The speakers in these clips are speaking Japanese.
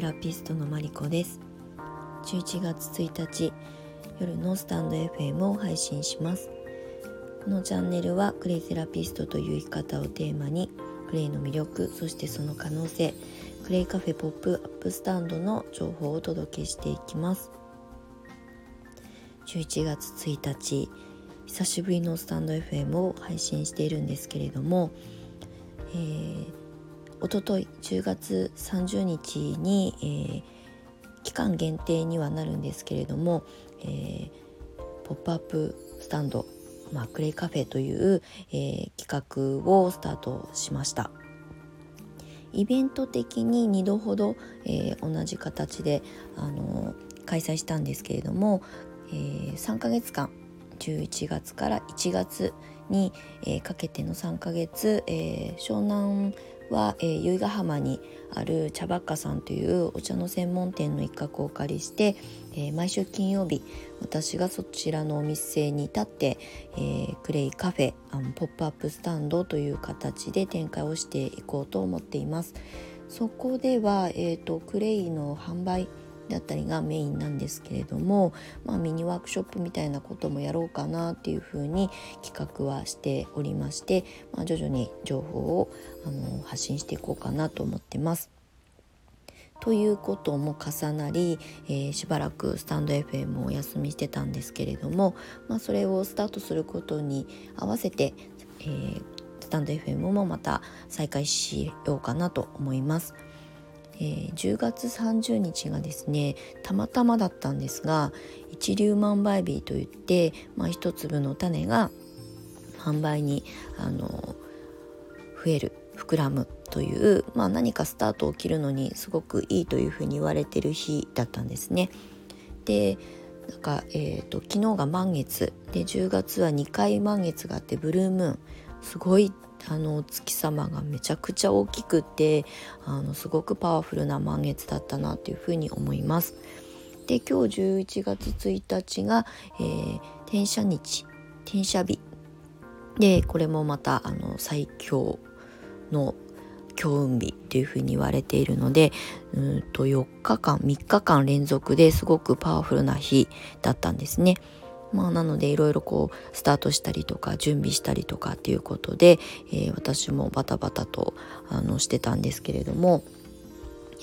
セラピストのマリコです。11月1日夜のスタンド FM を配信します。このチャンネルはクレイセラピストという生き方をテーマにクレイの魅力そしてその可能性クレイカフェポップアップスタンドの情報をお届けしていきます。11月1日久しぶりのスタンド FM を配信しているんですけれども、えー、おととい10月30日に、えー、期間限定にはなるんですけれども、えー、ポップアップスタンド、まあ、クレイカフェという、えー、企画をスタートしました。イベント的に2度ほど、え、同じ形で、あの開催したんですけれども、えー、3ヶ月間11月から1月に、えー、かけての3ヶ月、えー、湘南は、えー、由比ヶ浜にある茶ばっかさんというお茶の専門店の一角をお借りして、えー、毎週金曜日私がそちらのお店に立って、えー、クレイカフェあのポップアップスタンドという形で展開をしていこうと思っています。そこでは、えーとクレイの販売だったりがメインなんですけれども、まあ、ミニワークショップみたいなこともやろうかなっていうふうに企画はしておりまして、まあ、徐々に情報をあの発信していこうかなと思ってます。ということも重なり、えー、しばらくスタンド FM をお休みしてたんですけれども、まあ、それをスタートすることに合わせて、えー、スタンド FM もまた再開しようかなと思います。えー、10月30日がですねたまたまだったんですが一粒万倍日といって、まあ、一粒の種が販売にあの増える膨らむという、まあ、何かスタートを切るのにすごくいいというふうに言われてる日だったんですね。でなんか、えーと、昨日が満月で10月は2回満月があってブルームーンすごいあのお月様がめちゃくちゃ大きくてあのすごくパワフルな満月だったなというふうに思います。で今日11月1日が、えー、転写日転写日でこれもまたあの最強の強運日というふうに言われているのでうんと4日間3日間連続ですごくパワフルな日だったんですね。まあ、なのでいろいろこうスタートしたりとか準備したりとかっていうことで、えー、私もバタバタとあのしてたんですけれども、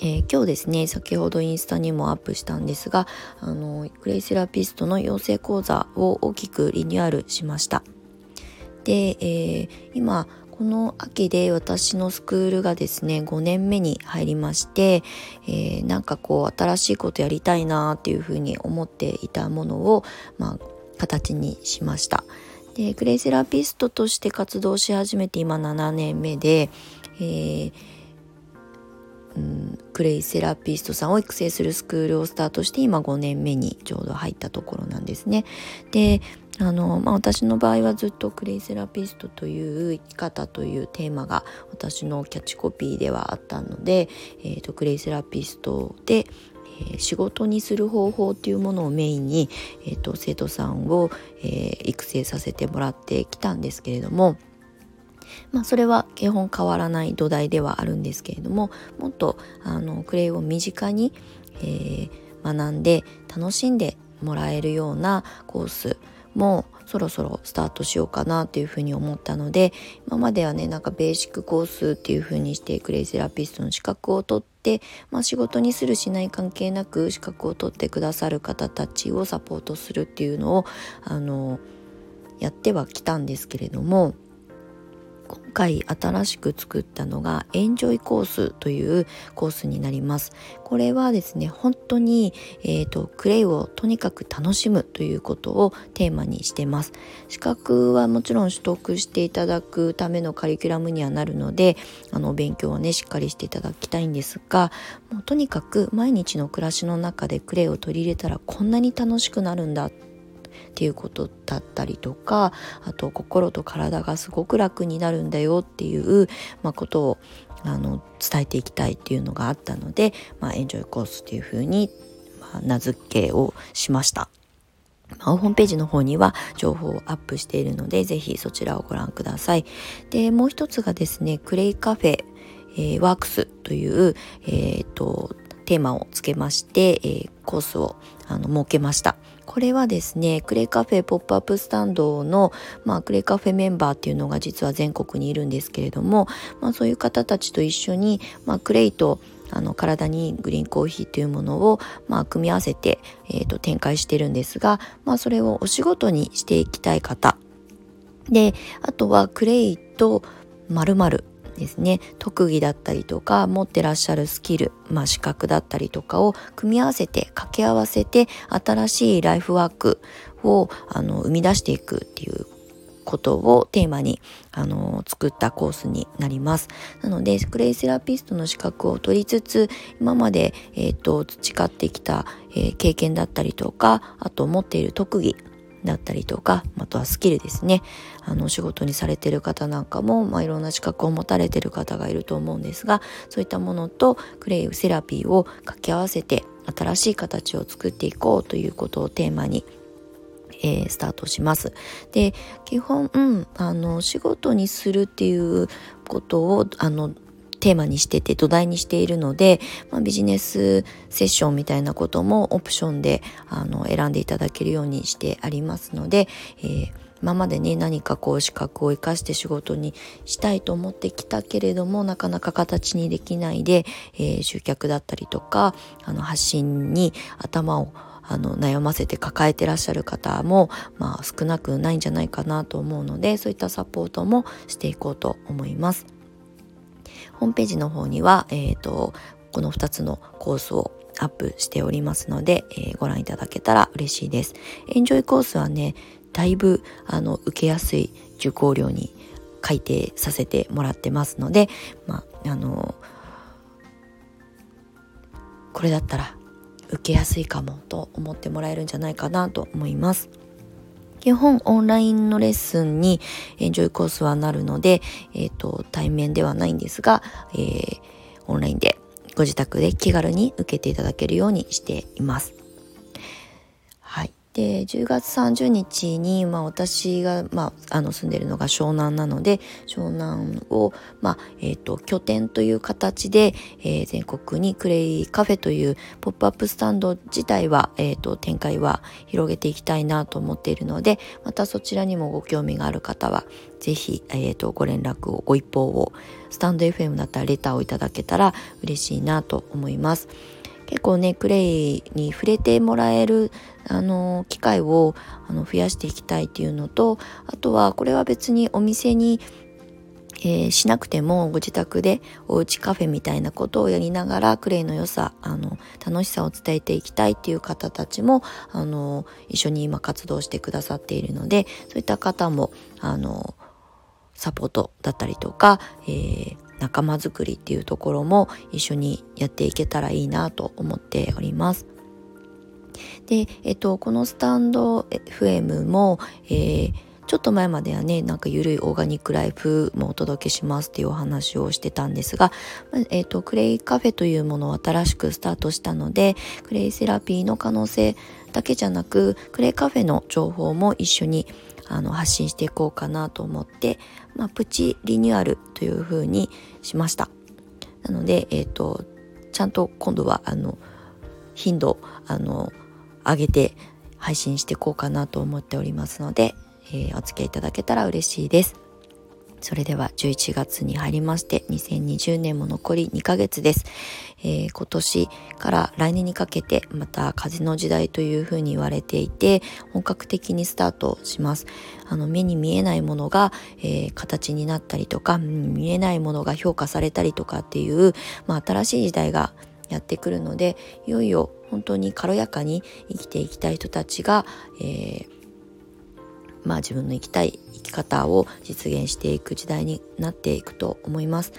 えー、今日ですね先ほどインスタにもアップしたんですがあのクレイセラピストの養成講座を大きくリニューアルしました。で、えー、今この秋で私のスクールがですね5年目に入りまして、えー、なんかこう新しいことやりたいなっていうふうに思っていたものを、まあ、形にしました。でクレイセラピストとして活動し始めて今7年目で、えーうん、クレイセラピストさんを育成するスクールをスタートして今5年目にちょうど入ったところなんですね。であの、まあ、私の場合はずっとクレイセラピストという生き方というテーマが私のキャッチコピーではあったので、えーとクレイセラピストで、え仕事にする方法っていうものをメインに、えーと、生徒さんを、えー、育成させてもらってきたんですけれどもまあ、それは基本変わらない土台ではあるんですけれどももっとあのクレイを身近に、えー、学んで楽しんでもらえるようなコースもそろそろスタートしようかなっていうふうに思ったので今まではねなんかベーシックコースっていうふうにしてクレイセラピストの資格を取って、まあ、仕事にするしない関係なく資格を取ってくださる方たちをサポートするっていうのをあのやってはきたんですけれども今回新しく作ったのがエンジョイコースというコースになります。これはですね本当に、えーと、クレイをとにかく楽しむということをテーマにしてます。資格はもちろん取得していただくためのカリキュラムにはなるのであの勉強はねしっかりしていただきたいんですがもうとにかく毎日の暮らしの中でクレイを取り入れたらこんなに楽しくなるんだってっていうことだったりとかあと心と体がすごく楽になるんだよっていう、まあ、ことをあの伝えていきたいっていうのがあったので、まあ、エンジョイコースっていうふうに、ま、名付けをしました。まあ、ホームページの方には情報をアップしているので、ぜひそちらをご覧ください。で、もう一つがですね、クレイカフェ、えー、ワークスという、えーとテーマをつけまして、えー、コースをあの設けました。これはですねクレカフェポップアップスタンドの、まあ、クレカフェメンバーっていうのが実は全国にいるんですけれども、まあ、そういう方たちと一緒に、まあ、クレイとあの体にグリーンコーヒーというものを、まあ、組み合わせて、えーと、展開してるんですが、まあ、それをお仕事にしていきたい方。であとはクレイと〇〇。ですね特技だったりとか持ってらっしゃるスキル、まあ、資格だったりとかを組み合わせて掛け合わせて新しいライフワークをあの生み出していくっていうことをテーマにあの作ったコースになります。なのでクレイセラピストの資格を取りつつ今まで、えーと、培ってきた、えー、経験だったりとかあと持っている特技だったりとかあとはスキルですねあの仕事にされてる方なんかも、まあ、いろんな資格を持たれてる方がいると思うんですがそういったものとクレイセラピーを掛け合わせて新しい形を作っていこうということをテーマにえー、スタートします。で基本、うん、あの仕事にするっていうことをあのテーマにしてて土台にしているので、まあ、ビジネスセッションみたいなこともオプションであの選んでいただけるようにしてありますので、えー、今までね何かこう資格を生かして仕事にしたいと思ってきたけれどもなかなか形にできないで、えー、集客だったりとかあの発信に頭をあの悩ませて抱えてらっしゃる方も、まあ、少なくないんじゃないかなと思うのでそういったサポートもしていこうと思います。ホームページの方には、えーと、この2つのコースをアップしておりますので、えー、ご覧いただけたら嬉しいです。エンジョイコースはねだいぶあの受けやすい受講料に改定させてもらってますので、まあ、あのこれだったら受けやすいかもと思ってもらえるんじゃないかなと思います。基本オンラインのレッスンにエンジョイコースはなるので、えーと、対面ではないんですが、えー、オンラインでご自宅で気軽に受けていただけるようにしています。で10月30日に、まあ、私が、まあ、あの住んでるのが湘南なので湘南を、まあえーと、拠点という形で、えー、全国にクレイカフェというポップアップスタンド自体は、えーと、展開は広げていきたいなと思っているのでまたそちらにもご興味がある方は是非、えーとご連絡をご一報をスタンド FM だったらレターをいただけたら嬉しいなと思います。結構ねクレイに触れてもらえるあの機会をあの増やしていきたいっていうのとあとはこれは別にお店にえー、しなくてもご自宅でおうちカフェみたいなことをやりながらクレイの良さあの楽しさを伝えていきたいっていう方たちもあの一緒に今活動してくださっているのでそういった方もあのサポートだったりとか、えー、仲間づくりっていうところも一緒にやっていけたらいいなと思っております。で、えっと、このスタンド FM も、えー、ちょっと前まではね、なんかゆるいオーガニックライフもお届けしますっていうお話をしてたんですが、えっと、クレイカフェというものを新しくスタートしたので、クレイセラピーの可能性だけじゃなく、クレイカフェの情報も一緒にあの発信していこうかなと思って、まあ、プチリニューアルというふうにしました。なので、えっ、ー、と、ちゃんと今度はあの頻度あの上げて配信していこうかなと思っておりますので、えー、お付き合いいただけたら嬉しいです。それでは11月に入りまして2020年も残り2ヶ月です、えー、今年から来年にかけてまた風の時代というふうに言われていて本格的にスタートします。あの目に見えないものが、えー、形になったりとか見えないものが評価されたりとかっていう、まあ、新しい時代がやってくるのでいよいよ本当に軽やかに生きていきたい人たちが、えーまあ、自分の生きたい生き方を実現していく時代になっていくと思います。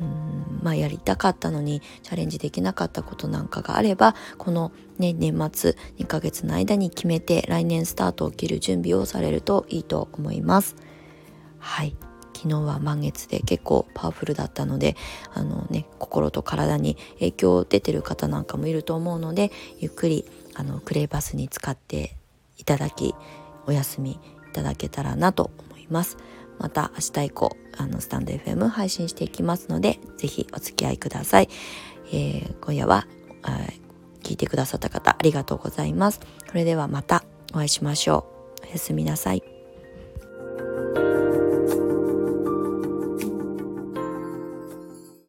うんまあ、やりたかったのにチャレンジできなかったことなんかがあればこの、ね、年末2ヶ月の間に決めて来年スタートを切る準備をされるといいと思います。はい昨日は満月で結構パワフルだったのであの、ね、心と体に影響出てる方なんかもいると思うのでゆっくりあのクレイバスに使っていただきお休みただけたらなと思います。また明日以降あのスタンド FM 配信していきますので是非お付き合いください。えー、今夜は聞いてくださった方ありがとうございます。それではまたお会いしましょう。おやすみなさい。